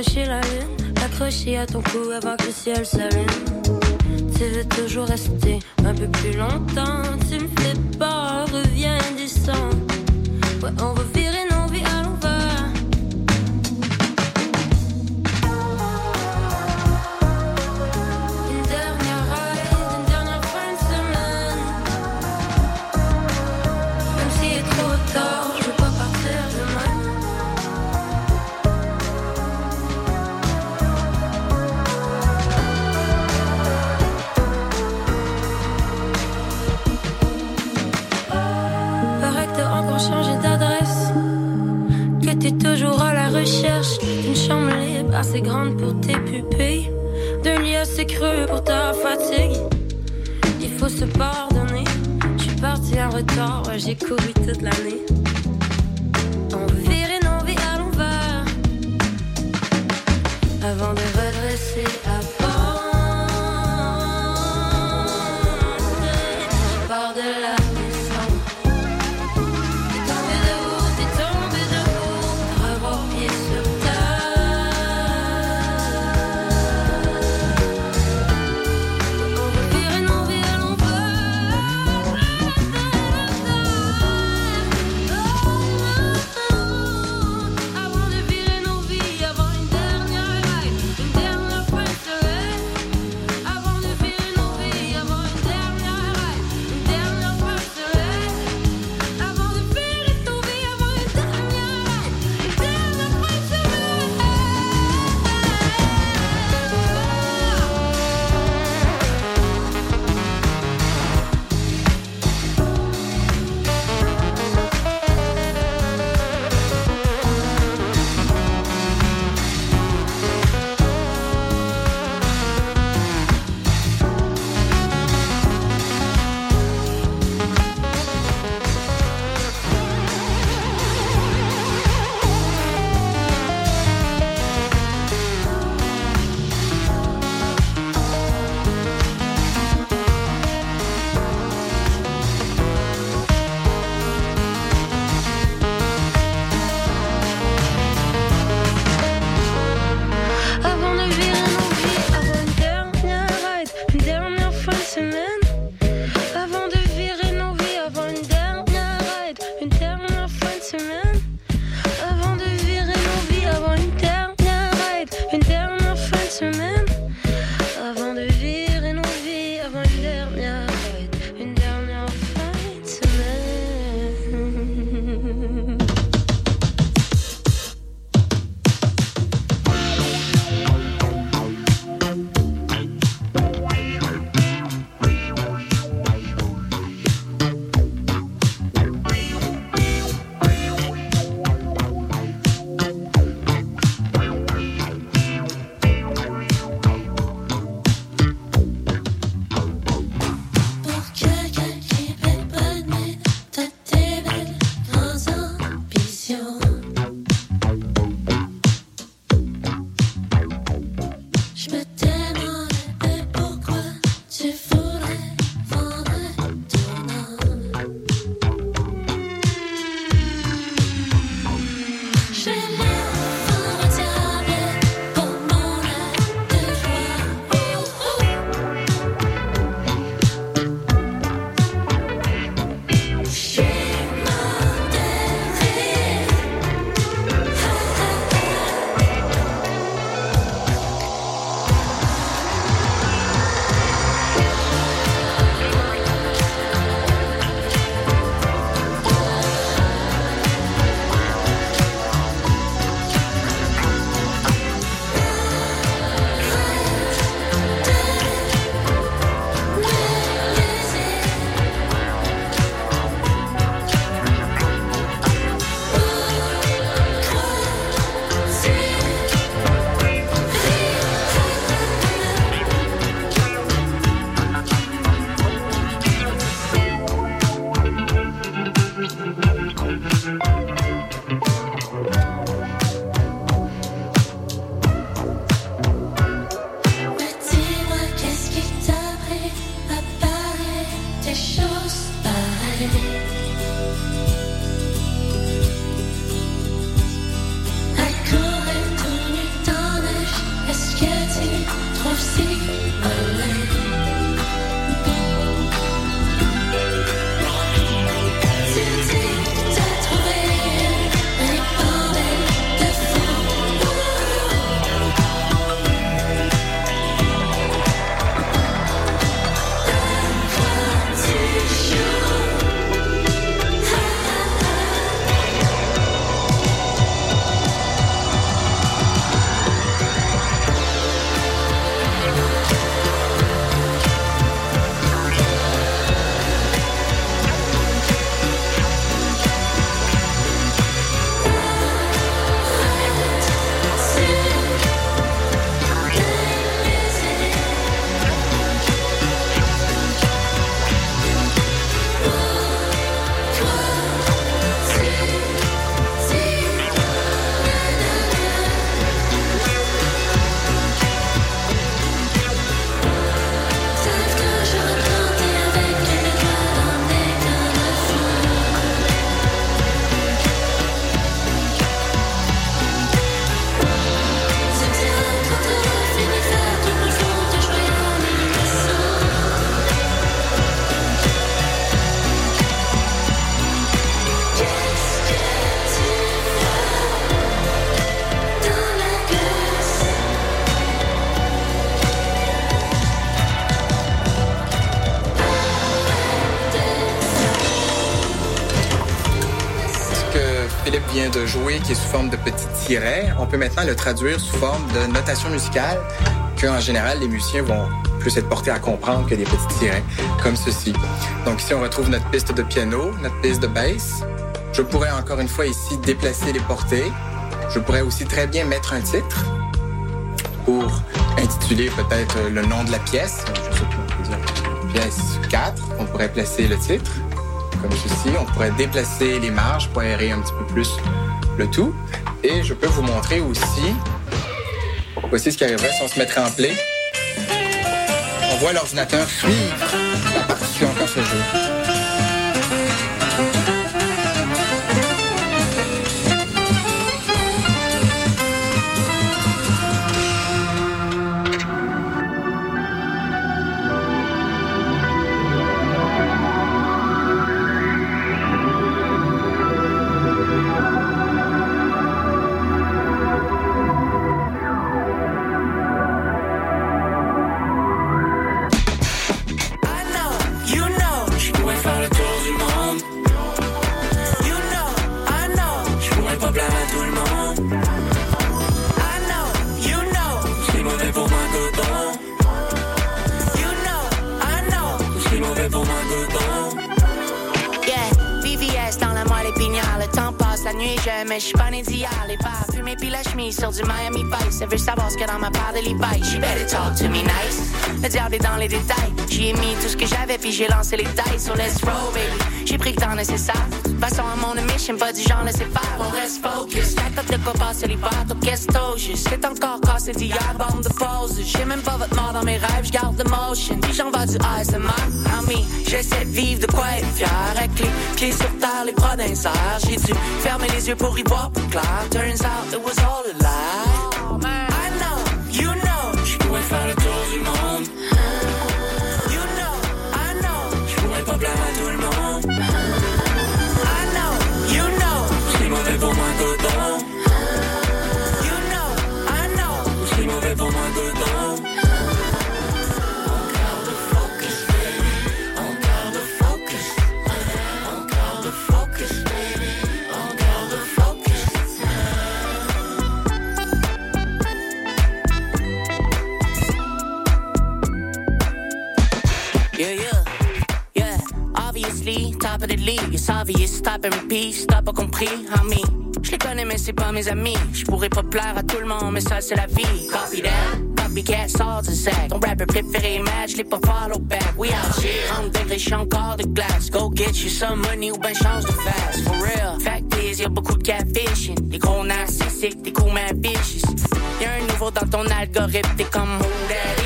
accrocher la lune, accrocher à ton cou avant que le ciel s'allume. Tu veux toujours rester un peu plus longtemps. Qui est sous forme de petits tirets, on peut maintenant le traduire sous forme de notation musicale que, en général, les musiciens vont plus être portés à comprendre que des petits tirets, comme ceci. Donc ici, on retrouve notre piste de piano, notre piste de bass. Je pourrais encore une fois ici déplacer les portées. Je pourrais aussi très bien mettre un titre pour intituler peut-être le nom de la pièce. Je sais pas, pièce 4, on pourrait placer le titre comme ceci. On pourrait déplacer les marges pour aérer un petit peu plus le tout. Et je peux vous montrer aussi, voici ce qui arriverait si on se mettrait en play. On voit l'ordinateur suivre la partition quand se joue. De Levi's. She better talk to me nice. Le dans les détails. J'y ai mis tout ce que j'avais puis j'ai lancé les tailles. So let's roll, baby. J'ai pris le temps nécessaire. Passons à mon mission, pas du genre laisser faire. On reste focus. De quoi passer l'hiver. Ton qu'est-ce C'est encore cassé d'hier. Bande de pause. J'ai même pas votre mort dans mes rêves. J'garde le motion. Puis j'en vais du ASMR. Ami, j'essaie de vivre de quoi être fier. Avec les pieds sur terre, les bras d'un J'ai dû fermer les yeux pour y voir plus clair. Turns out it was all a lie. And repeat, t'as pas compris, homie. Je les connais, mais c'est pas mes amis. Je pourrais pas plaire à tout le monde, mais ça, c'est la vie. Copy that, copycat, sort de sac. Ton rapper préféré, match, les pas follow back. We out here, on degré, j'suis encore de glace. Go get you some money ou ben change de face. For real, fact is, y'a beaucoup de catfishing. Des gros narcissiques, des coups man vicious. Y'a un nouveau dans ton algorithme, t'es comme who that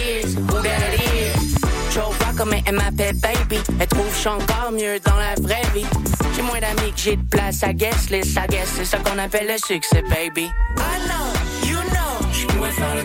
elle m'appelle baby. Elle trouve je encore mieux dans la vraie vie. J'ai moins d'amis que j'ai de place à guess list. I guess c'est ça qu'on appelle le succès, baby. I know, you know. Je pourrais faire le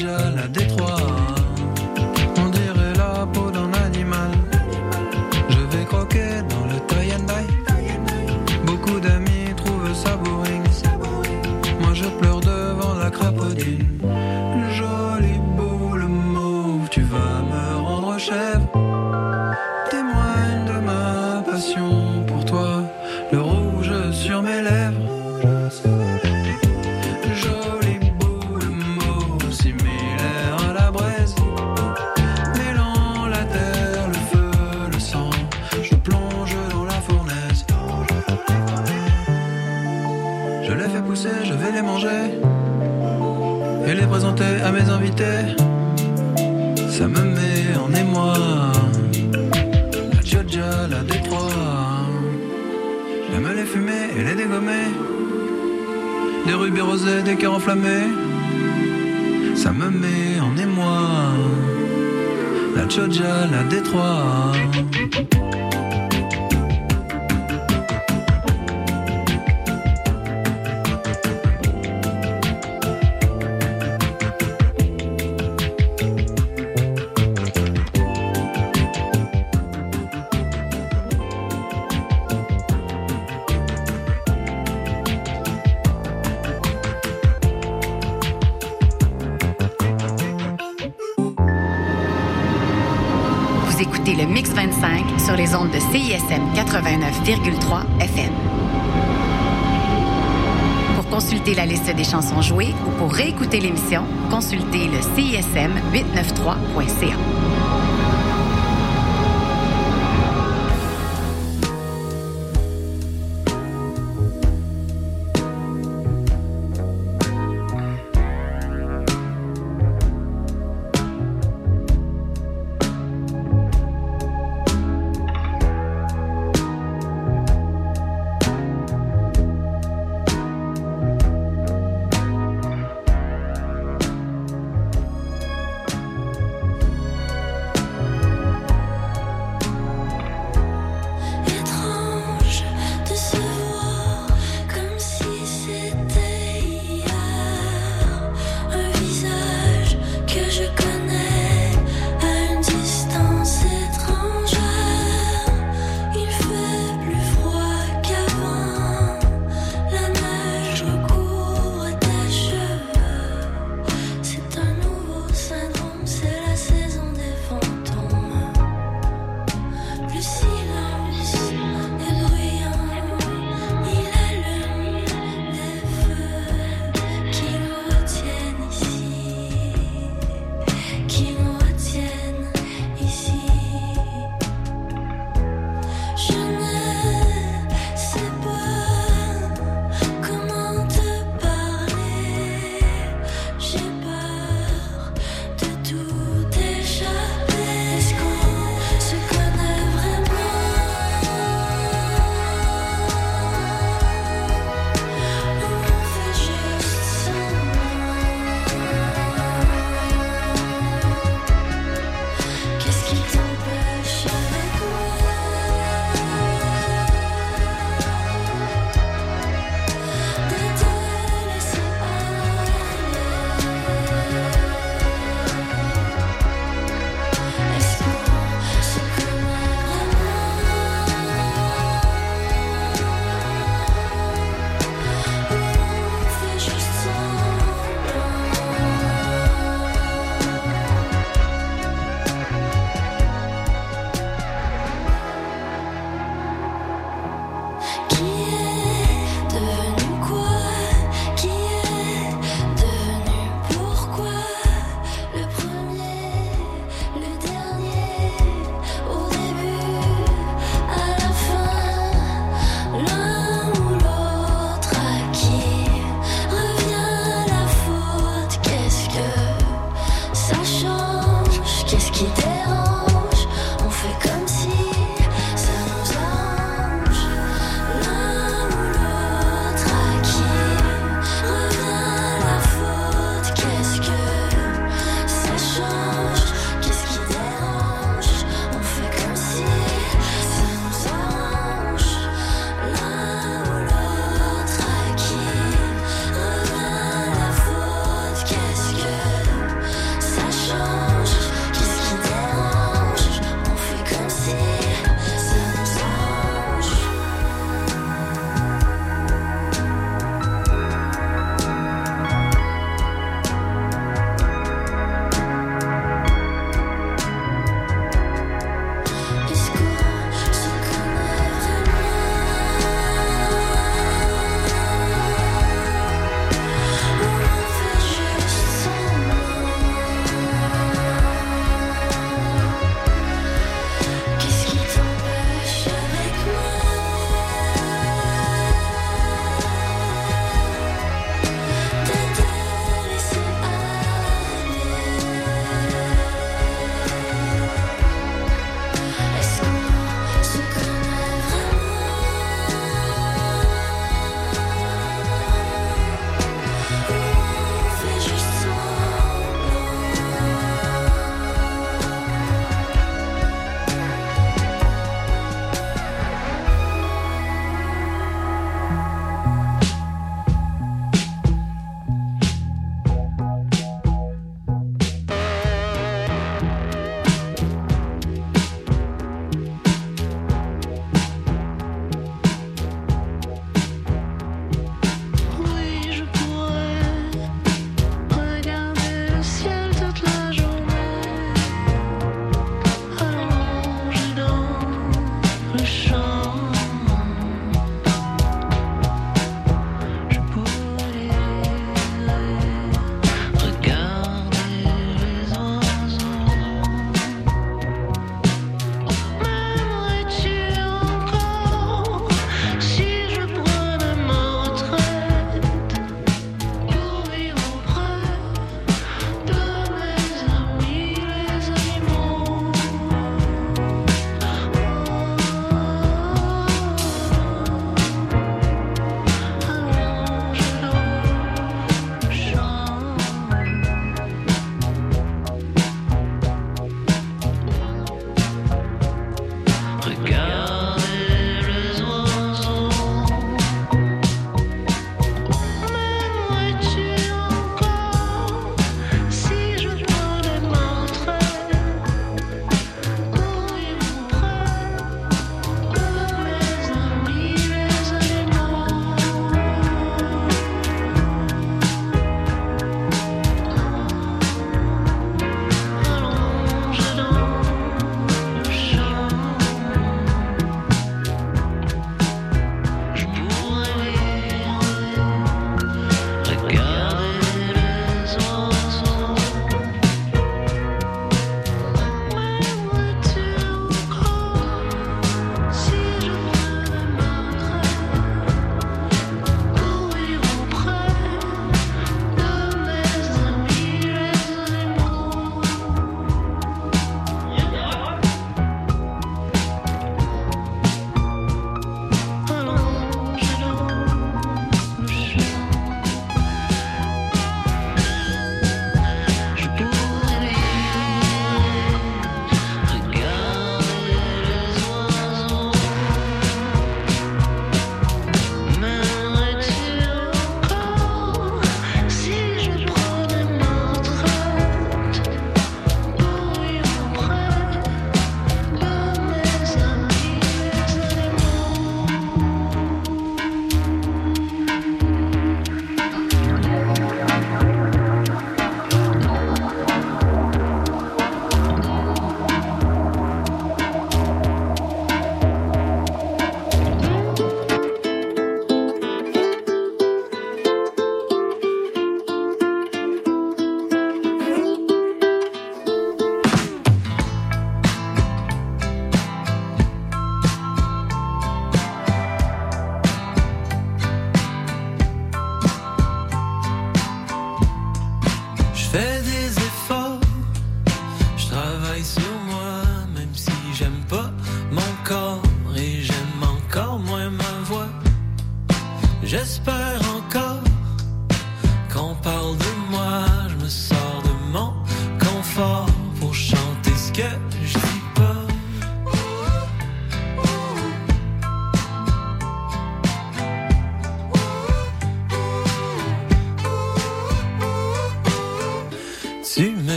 La Détroit, ça me met en émoi. La Georgia, la Détroit, j'aime les fumer et les dégommer. Des rubis rosés, des cœurs enflammés, ça me met en émoi. La Georgia, la Détroit. des chansons jouées ou pour réécouter l'émission, consultez le CISM 893.ca.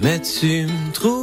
met zijn trouw.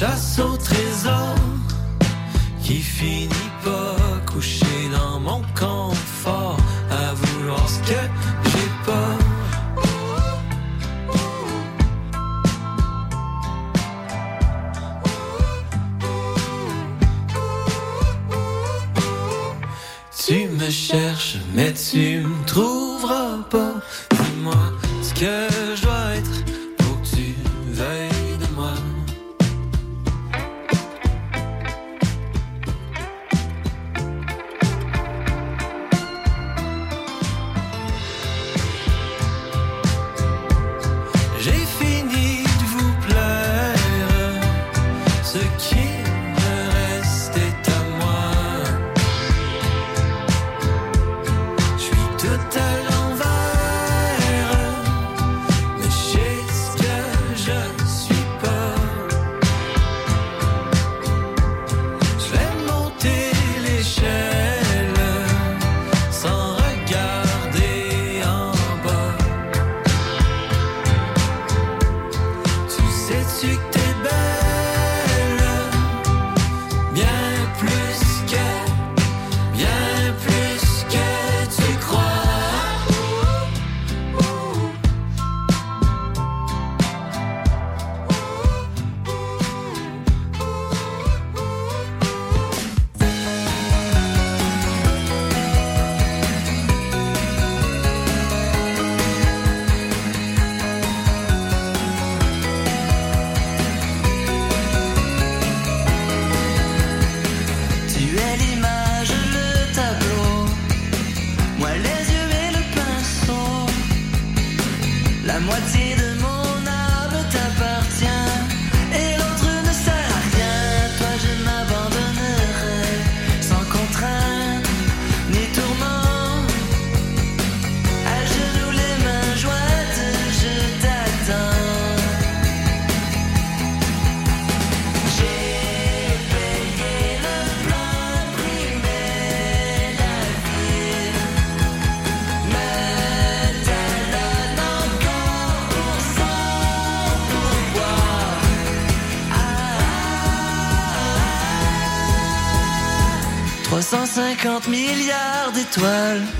chasse au trésor qui finit pas couché dans mon confort à vouloir ce que j'ai pas. Tu me cherches, mais tu me trouveras pas. Dis-moi ce que je 150 milliards d'étoiles.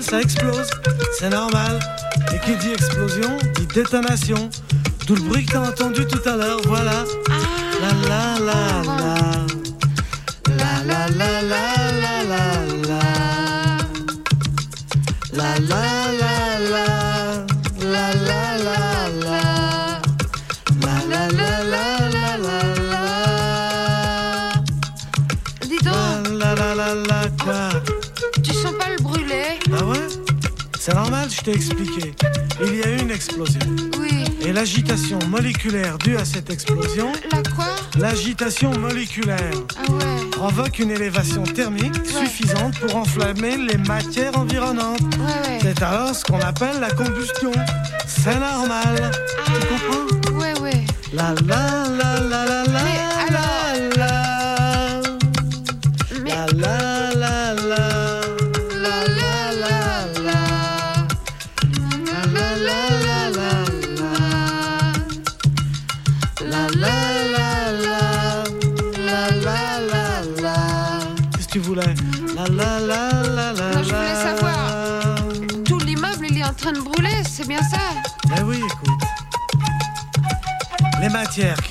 Ça explose, c'est normal. Et qui dit explosion, dit détonation. Tout le bruit que t'as entendu tout à l'heure, voilà. Ah. La la la la. L'agitation moléculaire due à cette explosion, La quoi? l'agitation moléculaire, Ah ouais. provoque une élévation thermique suffisante pour enflammer les matières environnantes. Ouais. C'est alors ce qu'on appelle la combustion. C'est normal.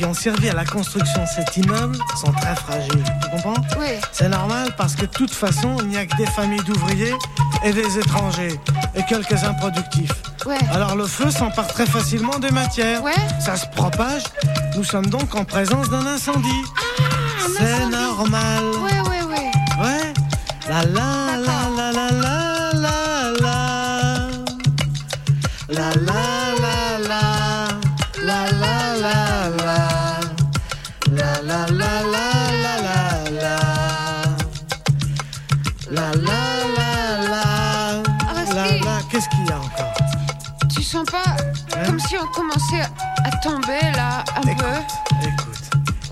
Qui ont servi à la construction de cet immeuble sont très fragiles. Tu comprends Oui. C'est normal parce que de toute façon, il n'y a que des familles d'ouvriers et des étrangers et quelques improductifs. Ouais. Alors le feu s'empare très facilement des matières. Ouais. Ça se propage. Nous sommes donc en présence d'un incendie. un C'est normal. Ouais, ouais, ouais. La la à tomber là, un peu Écoute.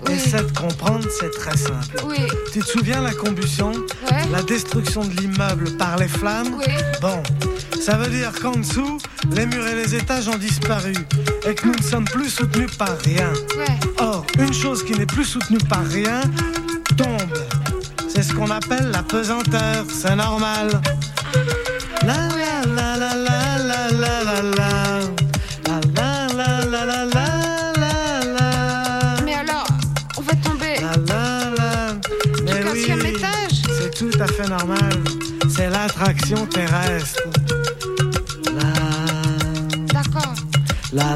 Oui. Essaie de comprendre, c'est très simple. Oui. Tu te souviens la combustion? Ouais. La destruction de l'immeuble par les flammes? Oui. Bon, ça veut dire qu'en dessous, les murs et les étages ont disparu et que nous ne sommes plus soutenus par rien. Ouais. Or, une chose qui n'est plus soutenue par rien tombe. C'est ce qu'on appelle la pesanteur, c'est normal. La la la la la l'attraction terrestre. La D'accord. la la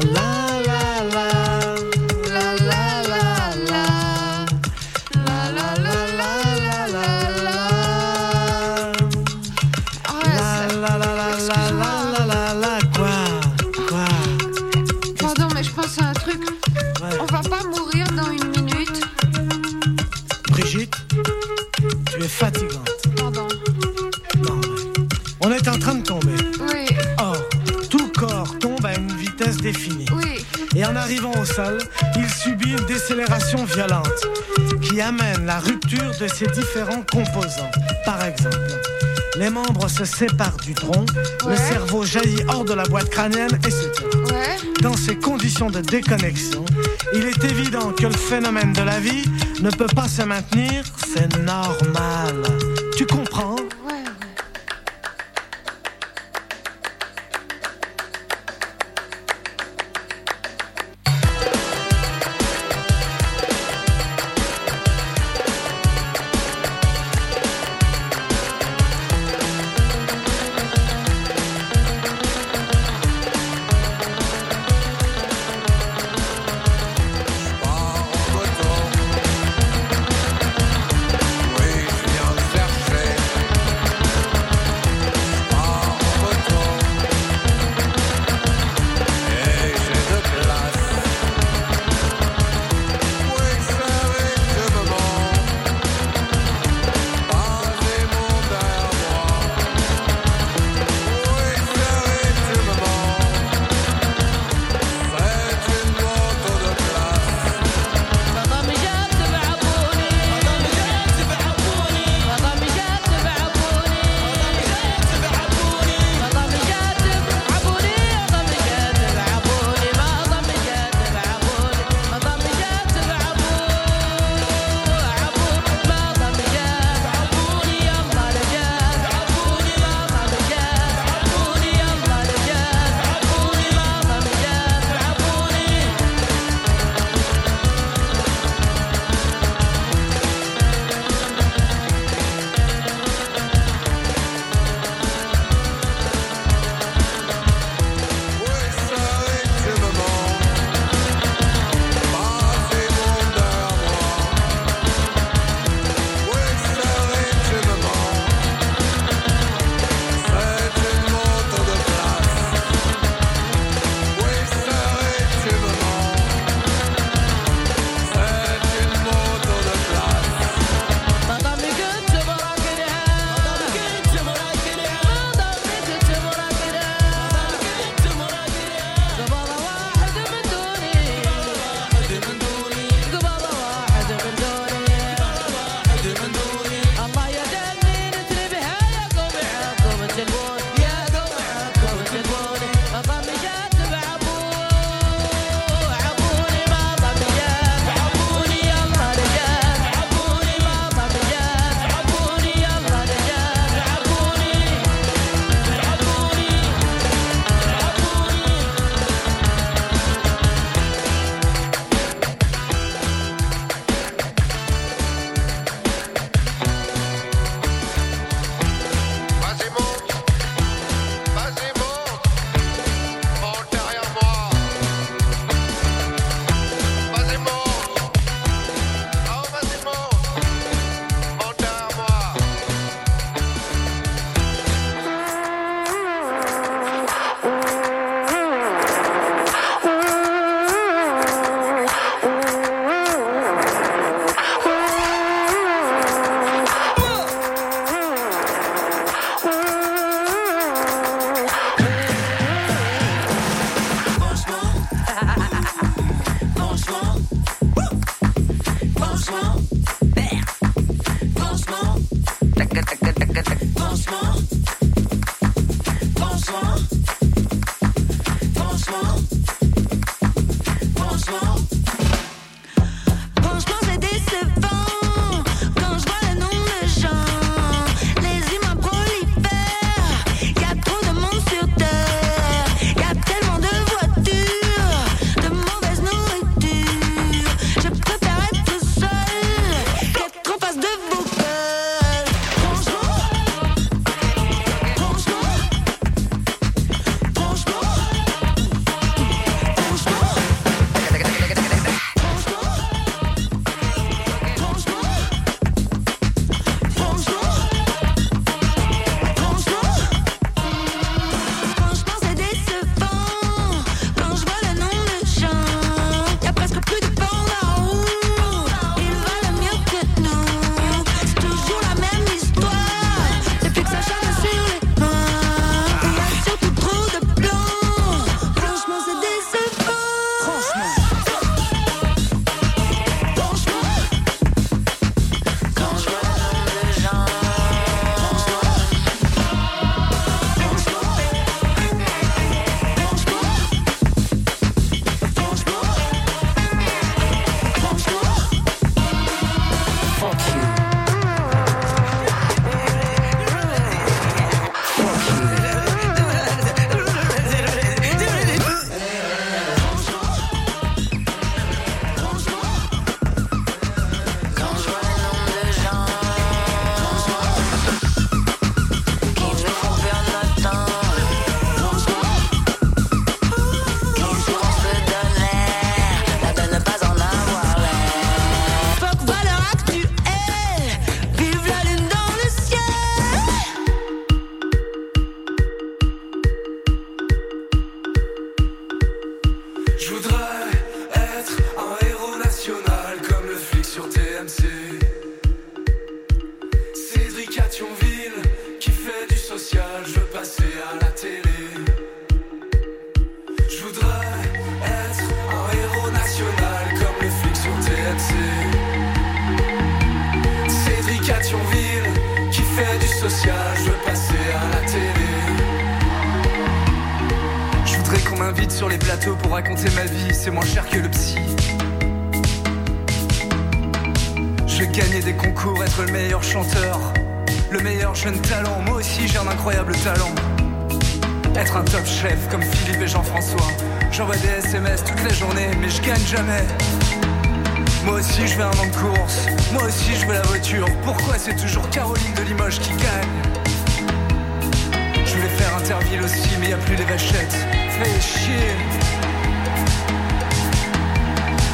violente qui amène la rupture de ses différents composants. Par exemple, les membres se séparent du tronc, le cerveau jaillit hors de la boîte crânienne, etc. Ouais. Dans ces conditions de déconnexion, il est évident que le phénomène de la vie ne peut pas se maintenir, c'est normal.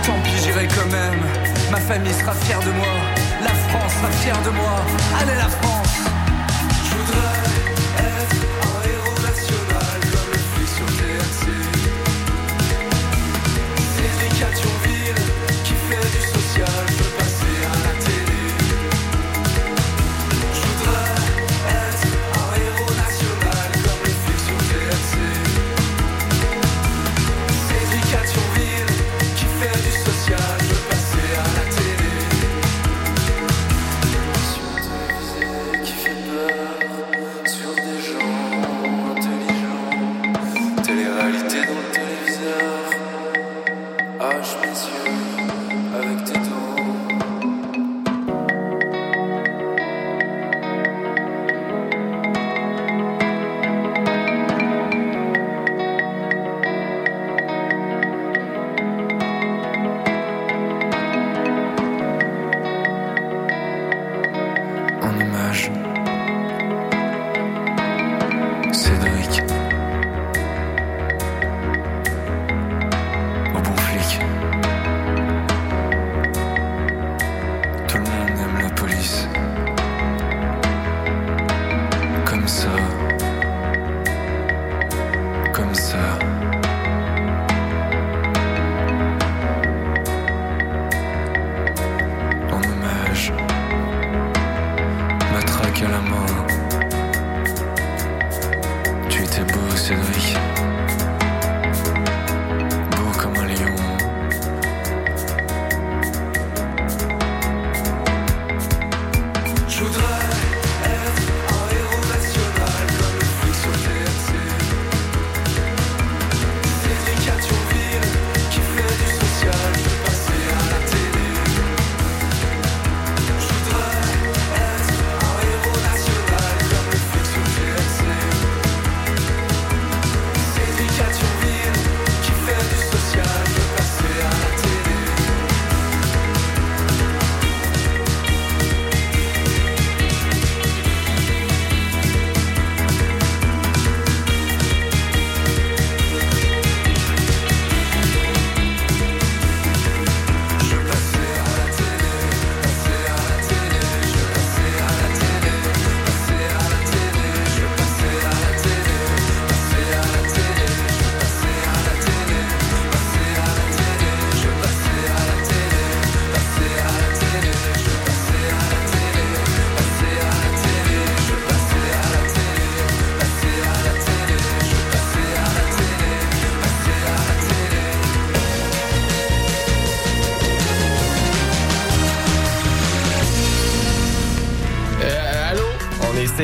Tant pis, j'irai quand même. Ma famille sera fière de moi. La France sera fière de moi. Allez, la France!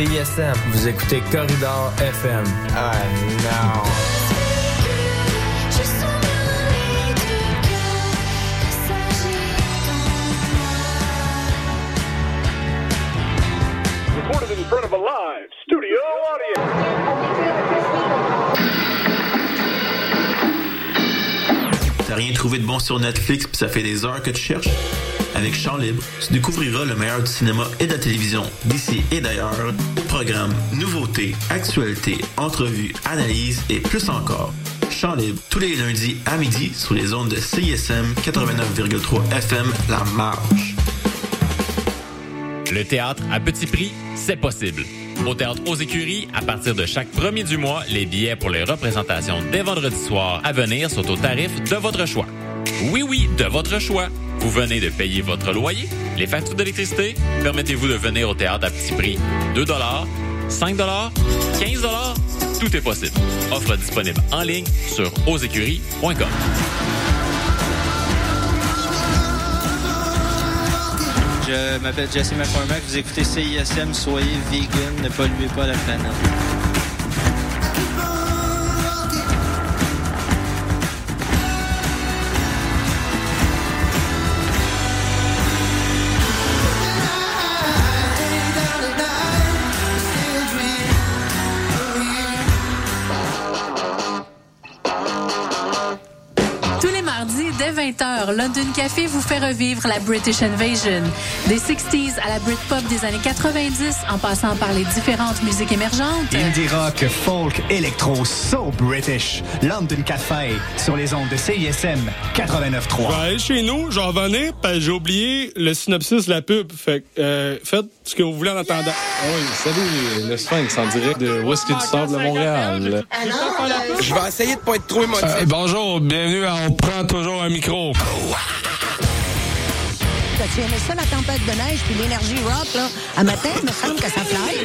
Vous écoutez Corridor FM. Ah non. T'as rien trouvé de bon sur Netflix, puis ça fait des heures que tu cherches? avec Champ Libre, tu découvriras le meilleur du cinéma et de la télévision d'ici et d'ailleurs au programme Nouveautés, Actualités, Entrevues, Analyses et plus encore. Champ Libre, tous les lundis à midi sur les ondes de CISM 89,3 FM La Marche. Le théâtre à petit prix, c'est possible. Au Théâtre aux Écuries, à partir de chaque premier du mois, les billets pour les représentations dès vendredi soir à venir sont au tarif de votre choix. Oui, oui, de votre choix. Vous venez de payer votre loyer, les factures d'électricité. Permettez-vous de venir au théâtre à petit prix. 2 5 15 Tout est possible. Offre disponible en ligne sur ausécuries.com. Je m'appelle Jesse McCormack. Vous écoutez CISM. Soyez vegan. Ne polluez pas la planète. 20h, London Café vous fait revivre la British Invasion. Des 60s à la Britpop des années 90, en passant par les différentes musiques émergentes. Indie rock, folk, électro, so British. London Café, sur les ondes de CISM 89.3. Je vais aller chez nous, j'en venais, parce que j'ai oublié le synopsis de la pub. Fait que, euh, faites ce que vous voulez en attendant. Oui, salut, le Sphinx en direct de Whisky du Sable à Montréal? Je vais essayer de pas être trop émotif. Euh, bonjour, bienvenue à On prend toujours un micro. T'as-tu aimé ça, la tempête de neige puis l'énergie rock, là? À matin, il me semble que ça fly.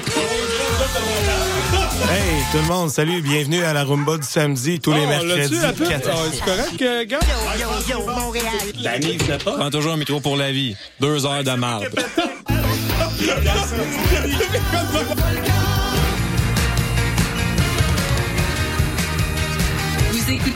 Hey, tout le monde, salut, bienvenue à la Rumba du samedi, tous les Oh, mercredis. l'as-tu, la pub? 14. Ah, c'est correct, euh, gars? Yo, yo, Montréal. Danny, venait pas? Prends toujours un métro pour la vie. Deux heures de marde.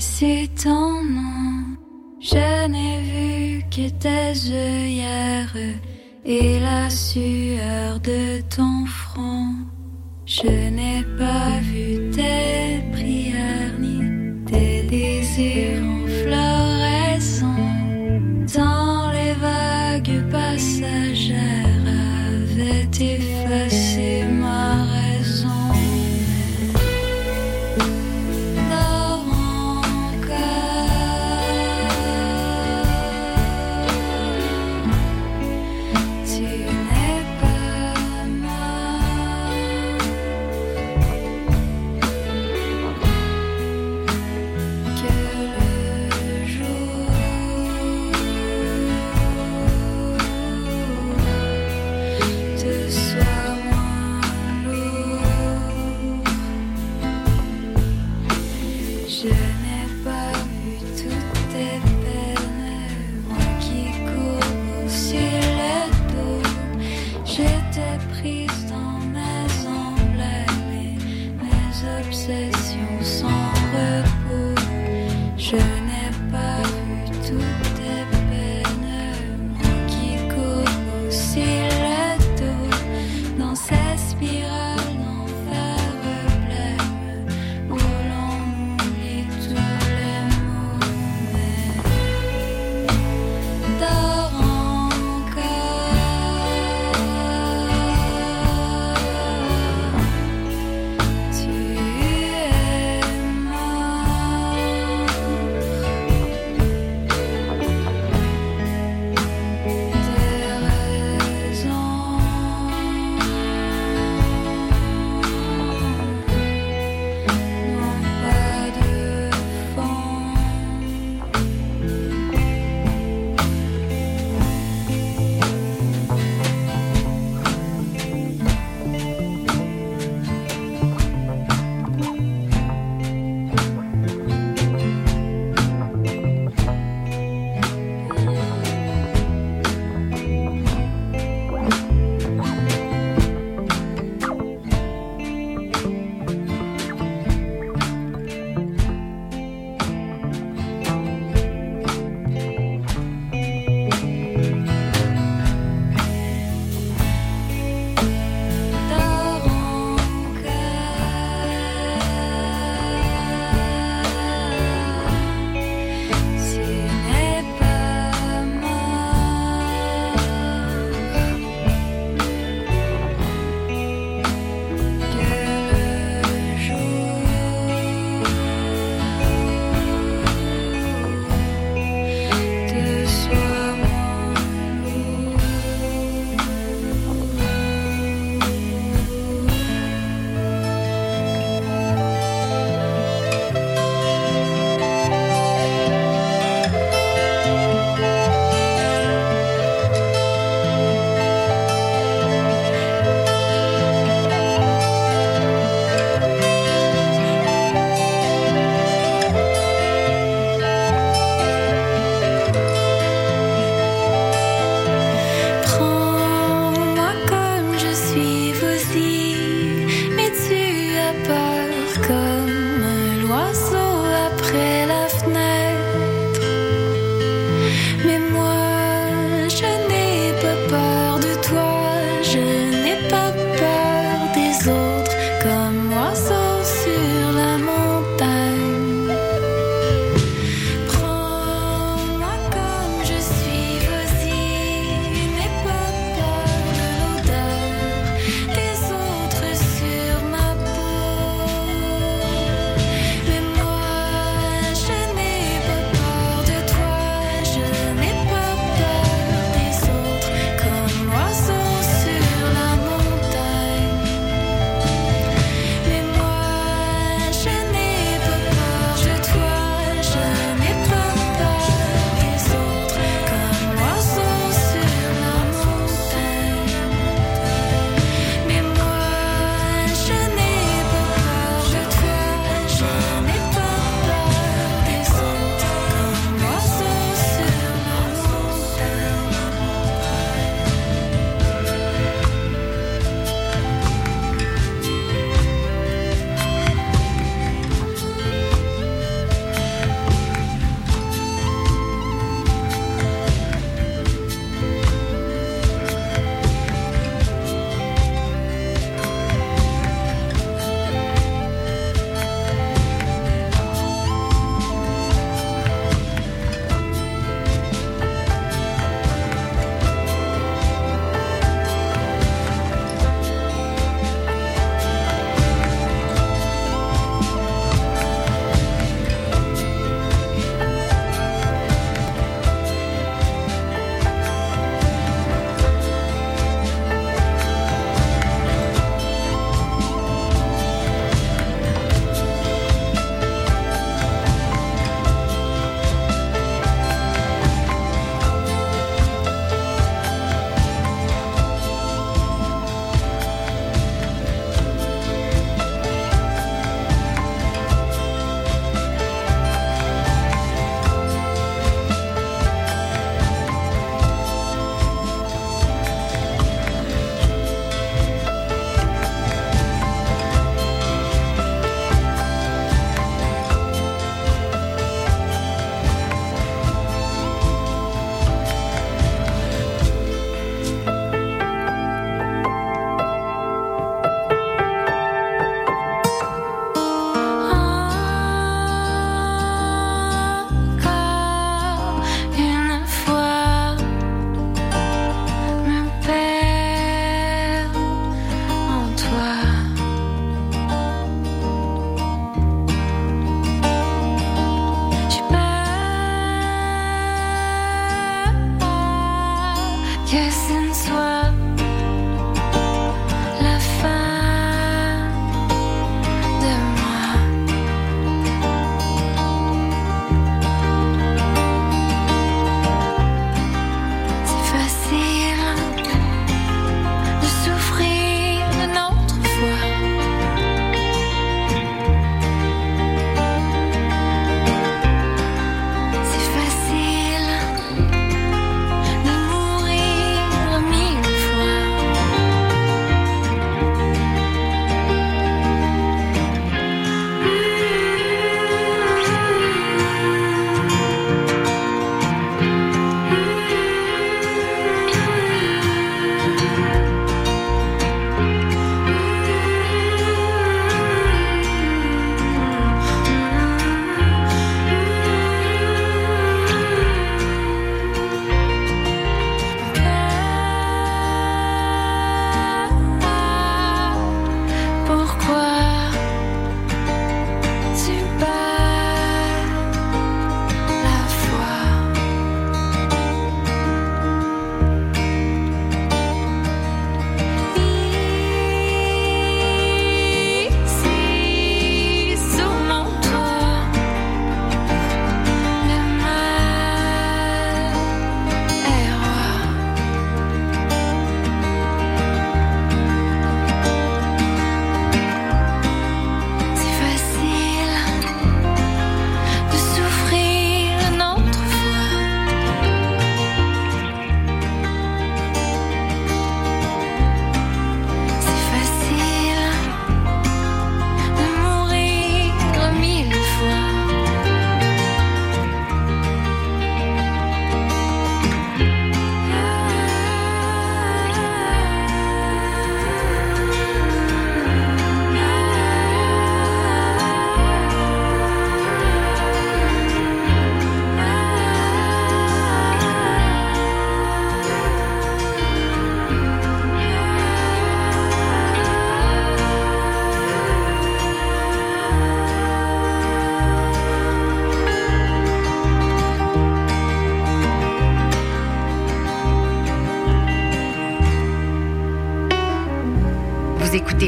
see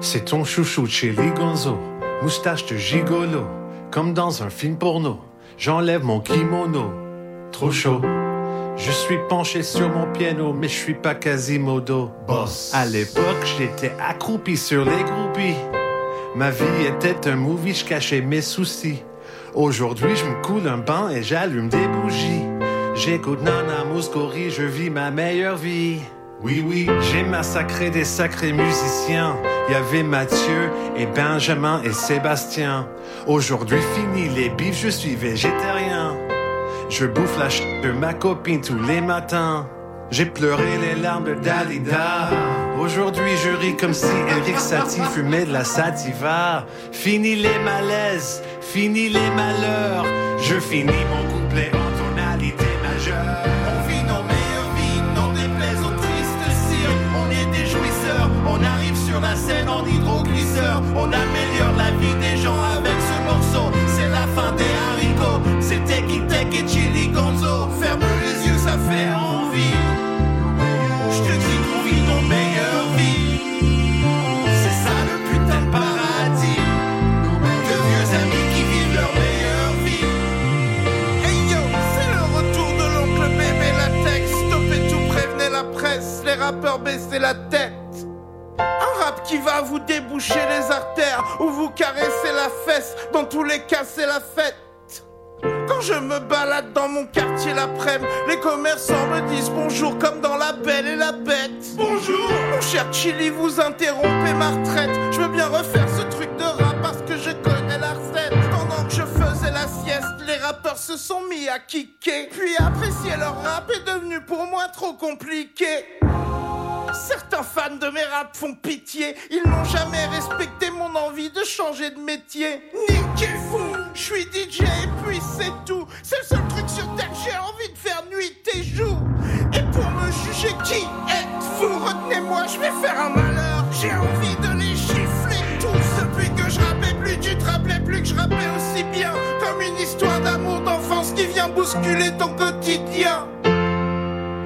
C'est ton chouchou Chili Gonzo, moustache de gigolo, comme dans un film porno. J'enlève mon kimono, trop chaud. Je suis penché sur mon piano, mais je suis pas Quasimodo. Boss. À l'époque, j'étais accroupi sur les groupies. Ma vie était un movie, je cachais mes soucis. Aujourd'hui, je me coule un bain et j'allume des bougies. J'écoute Nana Mouskouri, je vis ma meilleure vie. Oui, oui, j'ai massacré des sacrés musiciens. Il y avait Mathieu et Benjamin et Sébastien. Aujourd'hui, fini les bifs, je suis végétarien. Je bouffe la ch de ma copine tous les matins. J'ai pleuré les larmes de Dalida. Aujourd'hui, je ris comme si Eric Satie fumait de la sativa. Fini les malaises, fini les malheurs. Je finis mon couplet en tonalité majeure. La scène en hydroglisseur. On améliore la vie des gens avec ce morceau. C'est la fin des haricots. C'est Teki Tek et Chili Gonzo. Ferme les yeux, ça fait envie. Je te dis qu'on vit nos meilleures vies. C'est ça le putain de paradis. De vieux amis qui vivent leur meilleure vie. Hey yo, c'est le retour de l'oncle bébé latex. Stoppez tout, prévenez la presse. Les rappeurs baissez la tête. Un rap qui va vous déboucher les artères ou vous caresser la fesse. Dans tous les cas, c'est la fête. Quand je me balade dans mon quartier l'après-midi, les commerçants me disent bonjour comme dans La Belle et la Bête. Bonjour, mon cher Chili, vous interrompez ma retraite. Je veux bien refaire ce truc de rap parce que je connais la recette. Pendant que je faisais la sieste, les rappeurs se sont mis à kicker. Puis apprécier leur rap est devenu pour moi trop compliqué. Certains fans de mes raps font pitié. Ils n'ont jamais respecté mon envie de changer de métier. Niquez-vous, je suis DJ et puis c'est tout. C'est le seul truc sur terre j'ai envie de faire nuit et jour. Et pour me juger, qui êtes-vous? Retenez-moi, je vais faire un malheur. J'ai envie de les gifler tous. Depuis que je rappais plus, tu te rappelais plus que je rappais aussi bien. Comme une histoire d'amour d'enfance qui vient bousculer ton quotidien.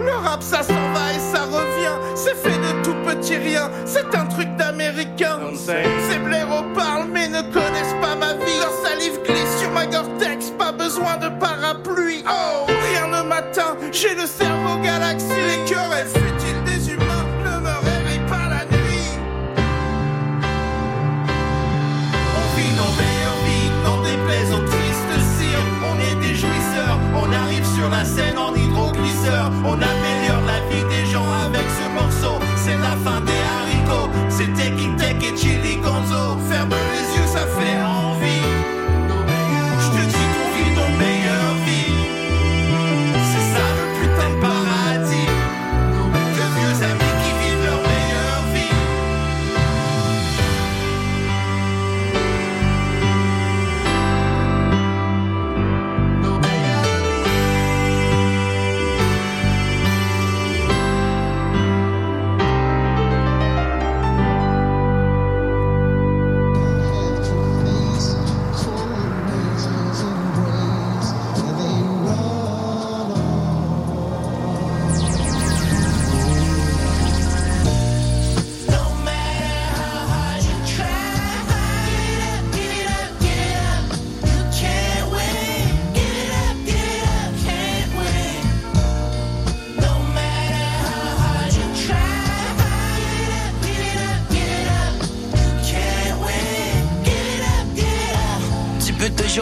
Le rap ça s'en va et ça revient. C'est fait de tout petit rien. C'est un truc d'américain. Ces blaireaux parlent mais ne connaissent pas ma vie. Leur salive glisse sur ma Gore-Tex. Pas besoin de parapluie. Oh rien ne m'atteint J'ai le cerveau galaxie Les querelles futiles des humains. Ne me réveillent pas la nuit. On vit nos meilleures vies, n'en déplaise aux tristes cires. On est des jouisseurs, on arrive sur la scène en hydroglisseur. On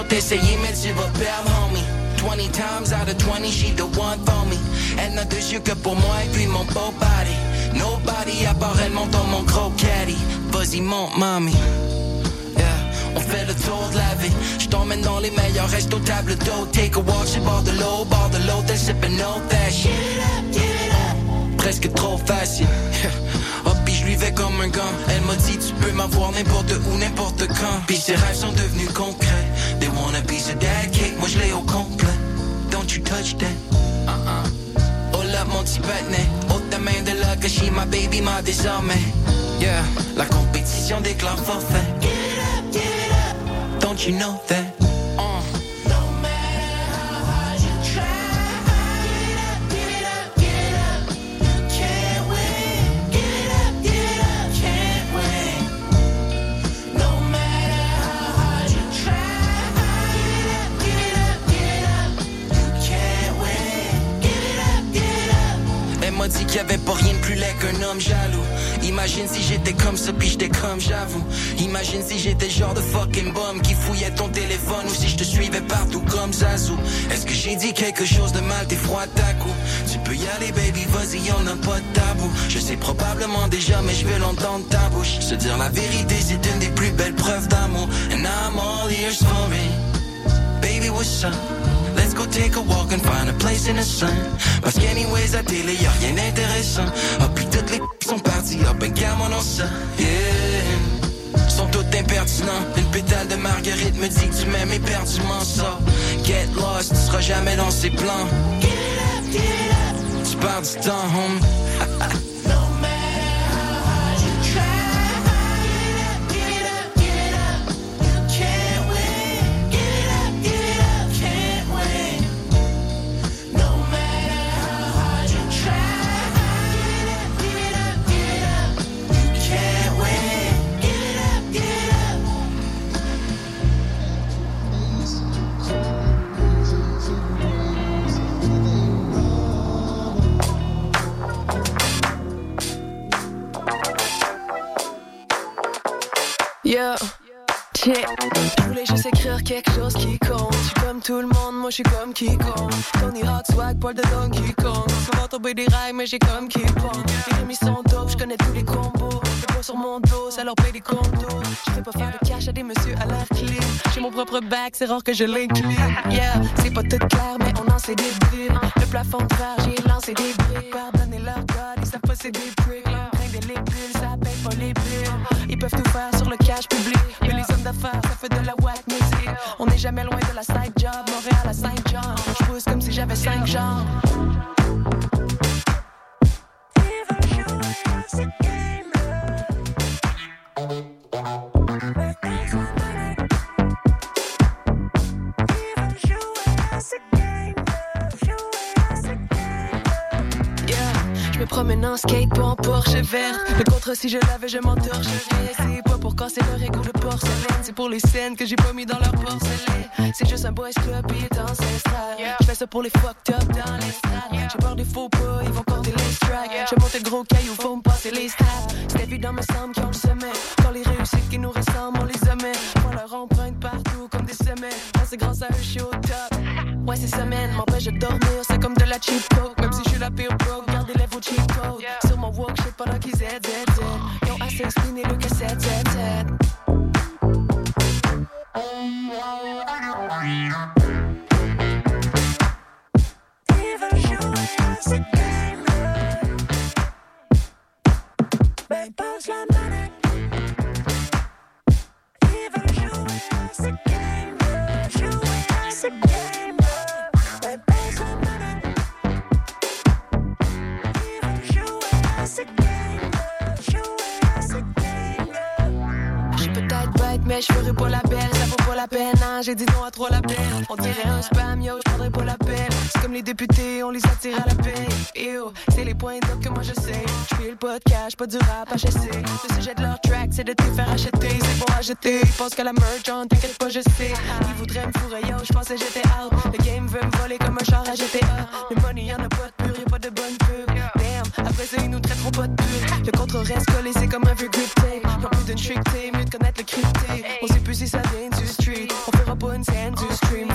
T'essayer, mais tu vas homie. 20 times out of 20, she the one for me. Elle n'a de yeux que pour moi et puis mon beau body. Nobody à part elle monte dans mon gros caddy. Vas-y, monte, mommy. Yeah, on fait le tour de la vie. Je t'emmène dans les meilleurs restos, table d'eau. Take a walk, chez bord de l'eau, bord de l'hôtel, sipping no fashion. Presque trop facile. Lui vais comme un gant. Elle m'a dit tu peux m'avoir n'importe où, n'importe quand. Puis ses rêves sont devenus concrets. They want a piece of that cake, moi je l'ai au complet. Don't you touch that. Uh-uh. Oh là mon petit patinet, ôte ta main de là que she my baby ma désormais. Yeah, la compétition déclare forfait. Get it up, get it up. Don't you know that? Imagine si j'étais comme ça, puis j'étais comme j'avoue. Imagine si j'étais genre de fucking bum qui fouillait ton téléphone ou si je te suivais partout comme Zazou. Est-ce que j'ai dit quelque chose de mal, t'es froid à coup Tu peux y aller, baby, vas-y, y'en a pas de tabou. Je sais probablement déjà, mais je vais l'entendre ta bouche. Se dire la vérité, c'est une des plus belles preuves d'amour. And I'm all ears for it. Baby, what's up? Go take a walk and find a place in the sun. Parce qu'anyways, à télé, y'a rien d'intéressant. Ah, puis toutes les sont parties, ah ben gamin on ça. Yeah. Sont toutes impertinents. Une pétale de marguerite me dit que tu m'aimes éperdument ça. Get lost, tu seras jamais dans ses plans. Get it up, get it up. Tu pars du temps, home. je suis comme quiconque. Tony Hawk, swag, poil de Donkey Kong. Ça va tomber des rails, mais j'ai comme pong. Les remis sont dope, je connais tous les combos. Le poids sur mon dos, ça leur paye des condos. Je fais pas faire de cash à des messieurs à l'air clean. J'ai mon propre bac, c'est rare que je l'incline. Yeah, c'est pas tout clair, mais on en sait des bribes. Le plafond de verre, j'ai lancé des briques. Pardonnez leur god, ils savent pas c'est des prix. Rien des légumes, ça paye pas les billes. Ils peuvent tout faire sur le cash public. Mais les hommes d'affaires, ça fait de la whack music. On n'est jamais loin de la side job. J'avais cinq jambes. Promène en skate pas en Porsche vert. Le contre si je l'avais, je m'entorcherais. C'est pas pour casser leur égo de porcelaine, c'est pour les scènes que j'ai pas mis dans leur porcelaine. C'est juste un boys club et est ancestral. Je fais ça pour les fucked up dans les stades. J'ai peur des faux pas, ils vont porter les strikes. Je monte le gros caillou, vont me passer les stats. C'est évident, me semble qu'ils ont le sommet. Quand les réussites qui nous ressemblent, on les aimait. On leur emprunte partout comme des semelles. Moi, c'est grâce à eux, je suis au top. Ouais, ces semaines m'empêchent de dormir, c'est comme de la cheap coke. Même si je suis la pire broke, gardez les vos cheap codes. Sur mon walk, shit pendant qu'ils aident, aident, aident. Ils ont assez expliqué le cassette, 7, 7. Ben passe la manette. Veulent jouer à ce game. Jouer à ce game. Je ferai pas la belle. Ça vaut pas la peine, hein, j'ai dit non à trop la peine. On dirait un spam, yo, je prendrai pas la peine. C'est comme les députés, on les attire à la paix. Ew, c'est les points d'op que moi je sais. Je fais le podcast, pas du rap HSC. Le sujet de leur track, c'est de te faire acheter. C'est jeter, ils pensent qu'à la merch, on t'inquiète pas, je sais. Ils voudraient me fourrer, yo, je pensais j'étais out. Le game veut me voler comme un char à GTA. Le money, y'en a pas de pur, y'a pas de bonne pub. Après ça, ils nous traiteront pas de pur. Le contre reste collé, c'est comme un vieux grip tape. Ont plus d'une trick tape, mieux de connaître le crypté. On sait plus si ça vient du street. On fera pas une scène du stream,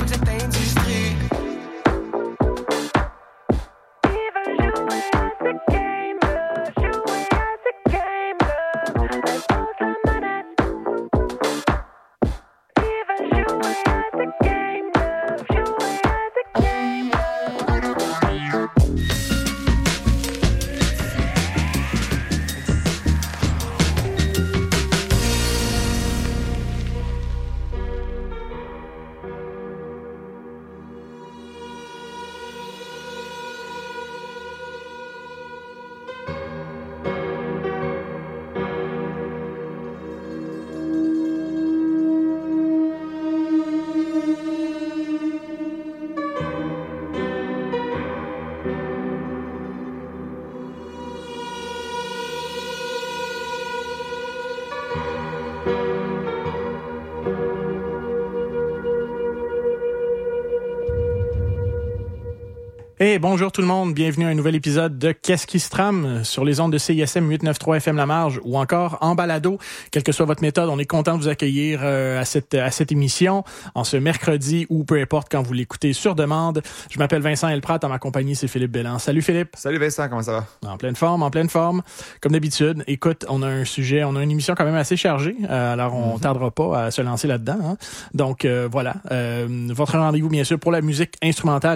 Et bonjour tout le monde, bienvenue à un nouvel épisode de Qu'est-ce qui se trame sur les ondes de CISM 893 FM La Marge ou encore en balado. Quelle que soit votre méthode, on est content de vous accueillir euh, à cette à cette émission en ce mercredi ou peu importe quand vous l'écoutez sur demande. Je m'appelle Vincent Elprat, en ma compagnie c'est Philippe Bellan. Salut Philippe. Salut Vincent, comment ça va? En pleine forme, en pleine forme. Comme d'habitude, écoute, on a un sujet, on a une émission quand même assez chargée, euh, alors on Mhm. tardera pas à se lancer là-dedans. hein. Donc euh, voilà, Euh, votre rendez-vous bien sûr pour la musique instrumentale